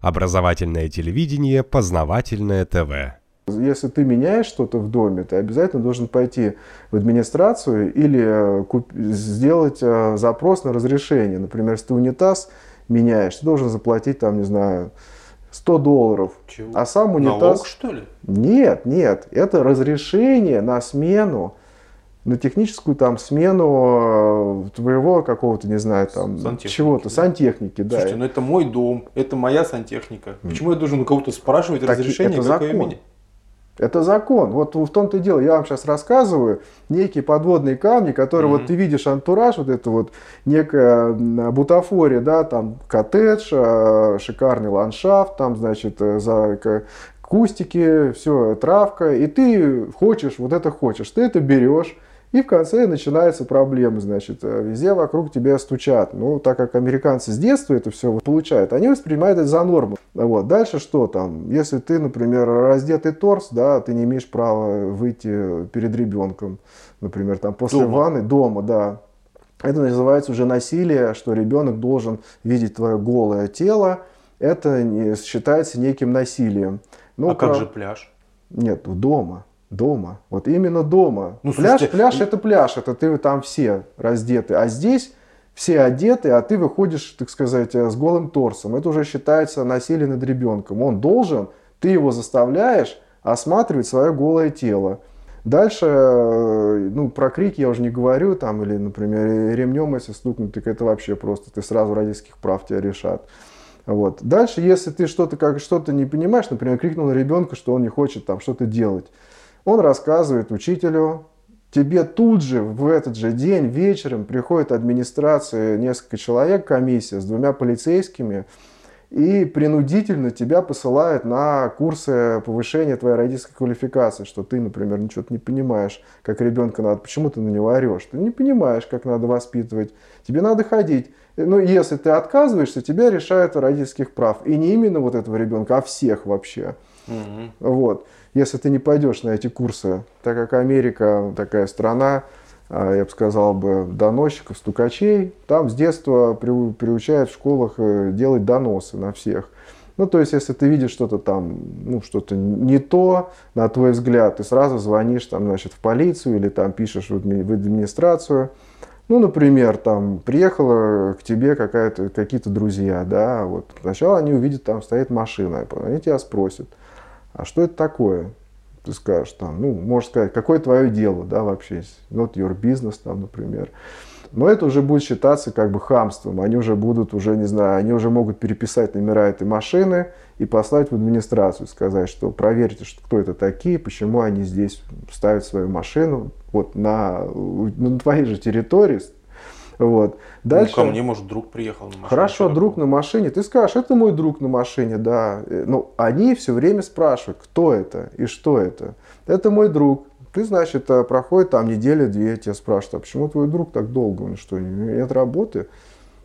Образовательное телевидение, познавательное ТВ. Если ты меняешь что-то в доме, ты обязательно должен пойти в администрацию или э, куп- сделать э, запрос на разрешение. Например, если ты унитаз меняешь, ты должен заплатить там, не знаю, 100 долларов. Чего? А сам унитаз... Налог, что ли? Нет, нет, это разрешение на смену, на техническую там смену э, твоего какого-то, не знаю, там чего-то, сантехники, да. Слушайте, ну это мой дом, это моя сантехника. Почему я должен у кого-то спрашивать Так разрешение, это закон. менять? Это закон. Вот в том-то и дело. Я вам сейчас рассказываю некие подводные камни, которые вот ты видишь антураж, вот это вот некая бутафория, да, там коттедж, э, шикарный ландшафт, там, значит, э, за кустики, все, травка, и ты хочешь, вот это хочешь, ты это берешь, и в конце начинаются проблемы, значит, э, везде вокруг тебя стучат. Ну, так как американцы с детства это все получают, они воспринимают это за норму. Вот. Дальше что там? Если ты, например, раздетый торс, да, ты не имеешь права выйти перед ребенком, например, там после Дома. ванны, дома, да. Это называется уже насилие, что ребенок должен видеть твое голое тело. Это считается неким насилием. Ну, а как же пляж? нет, дома. Дома. Вот именно дома. Ну, пляж, слушайте, пляж это пляж, это ты там все раздеты. А здесь все одеты, а ты выходишь, так сказать, э, с голым торсом. Это уже считается насилие над ребенком. Он должен, ты его заставляешь осматривать свое голое тело. Дальше, э, ну, про крики я уже не говорю, там, или, например, ремнем, если стукнуть, так это вообще просто, ты сразу родительских прав тебя решат. Вот. Дальше, если ты что-то как что-то не понимаешь, например, крикнул ребенка, что он не хочет там что-то делать, он рассказывает учителю, тебе тут же в этот же день вечером приходит администрация, несколько человек, комиссия с двумя полицейскими, и принудительно тебя посылают на курсы повышения твоей родительской квалификации, что ты, например, ничего не понимаешь, как ребенка надо, почему ты на него орешь, ты не понимаешь, как надо воспитывать, тебе надо ходить. Ну, если ты отказываешься, тебя решают родительских прав. И не именно вот этого ребенка, а всех вообще. Мгм. Вот. Если ты не пойдешь на эти курсы, так как Америка такая страна, я бы сказал бы, доносчиков, стукачей, там с детства приу- приучают в школах э, делать доносы на всех. Ну, то есть, если ты видишь что-то там, ну, что-то не то, на твой взгляд, ты сразу звонишь там, значит, в полицию или там пишешь в администрацию. Ну, например, там приехала к тебе какая-то, какие-то друзья, да, вот сначала они увидят, там стоит машина, они тебя спросят, а что это такое? Ты скажешь там, ну, можешь сказать, какое твое дело, да, вообще, not your business, там, например. Но это уже будет считаться как бы хамством. Они уже будут, уже не знаю, они уже могут переписать номера этой машины и послать в администрацию, сказать, что проверьте, что, кто это такие, почему они здесь ставят свою машину вот на, на твоей же территории. Вот. Дальше... Ну, ко мне, может, друг приехал на машине. Хорошо, широко. друг на машине. Ты скажешь, это мой друг на машине, да. Э, Ну, они все время спрашивают, кто это и что это. Это мой друг. Ты, значит, э, проходит там неделя-две, тебя спрашивают, а почему твой друг так долго? Он что, нет работы?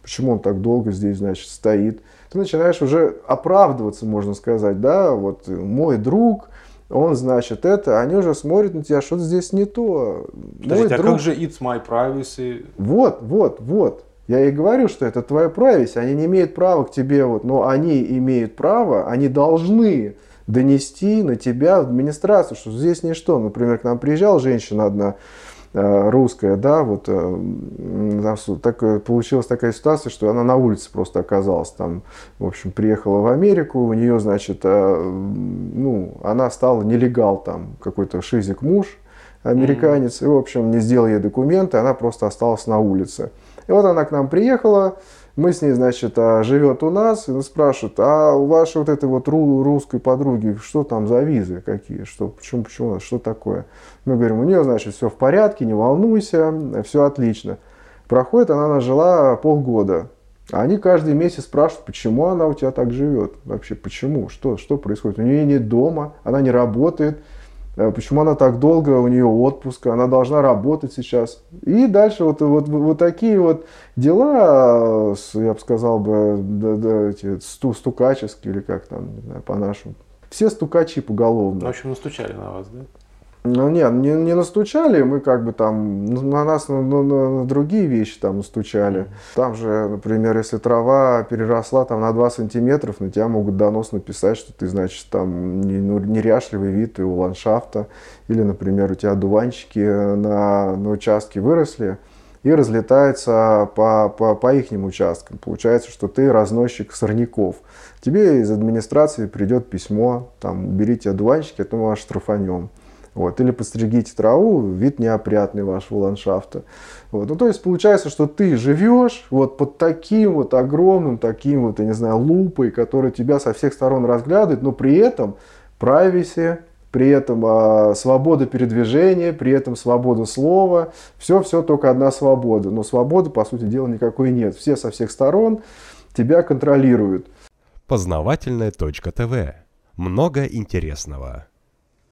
Почему он так долго здесь, значит, стоит? Ты начинаешь уже оправдываться, можно сказать, да, вот э, мой друг, он, значит, это, они уже смотрят на тебя, что-то здесь не то. Подождите, Мой а друг- как же It's My Privacy? вот, вот, вот. Я и говорю, что это твоя правость. Они не имеют права к тебе, вот, но они имеют право, они должны донести на тебя в администрацию, что здесь ничто. Например, к нам приезжала женщина одна, русская, да, вот э, так, э, получилась такая ситуация, что она на улице просто оказалась там, в общем, приехала в Америку, у нее, значит, э, ну, она стала нелегал там, какой-то шизик муж, американец, и, в общем, не сделал ей документы, она просто осталась на улице. И вот она к нам приехала, мы с ней, значит, а, живет у нас, и спрашивают, а у вашей вот этой вот ру- русской подруги, что там за визы какие, что, почему, почему, что такое? Мы говорим, у нее, значит, все в порядке, не волнуйся, все отлично. Проходит, она нас жила полгода. А Они каждый месяц спрашивают, почему она у тебя так живет? Вообще, почему? Что, что происходит? У нее нет дома, она не работает. Э, Почему она так долго, у нее отпуск, она должна работать сейчас. И дальше вот, вот, вот такие вот дела, я бы сказал бы, да, да, эти сту, стукаческие или как там, не знаю, по-нашему. Все стукачи В поголовно. общем, настучали на вас, да? Ну нет, не, не настучали, мы как бы там на нас на, на, на другие вещи там настучали. Там же, например, если трава переросла там на 2 сантиметров, на тебя могут донос написать, что ты, значит, там не, ну, неряшливый вид у ландшафта. Или, например, у тебя дуванчики на, на участке выросли и разлетаются по, по, по их участкам. Получается, что ты разносчик сорняков. Тебе из администрации придет письмо, там, уберите одуванчики, а то мы вас штрафанем. Вот. Или постригите траву, вид неопрятный вашего ландшафта. Вот. Ну, то есть получается, что ты живешь вот под таким вот огромным, таким вот, я не знаю, лупой, который тебя со всех сторон разглядывает, но при этом privacy, при этом а, свобода передвижения, при этом свобода слова, все-все только одна свобода. Но свободы, по сути дела, никакой нет. Все со всех сторон тебя контролируют. Познавательная точка ТВ. Много интересного.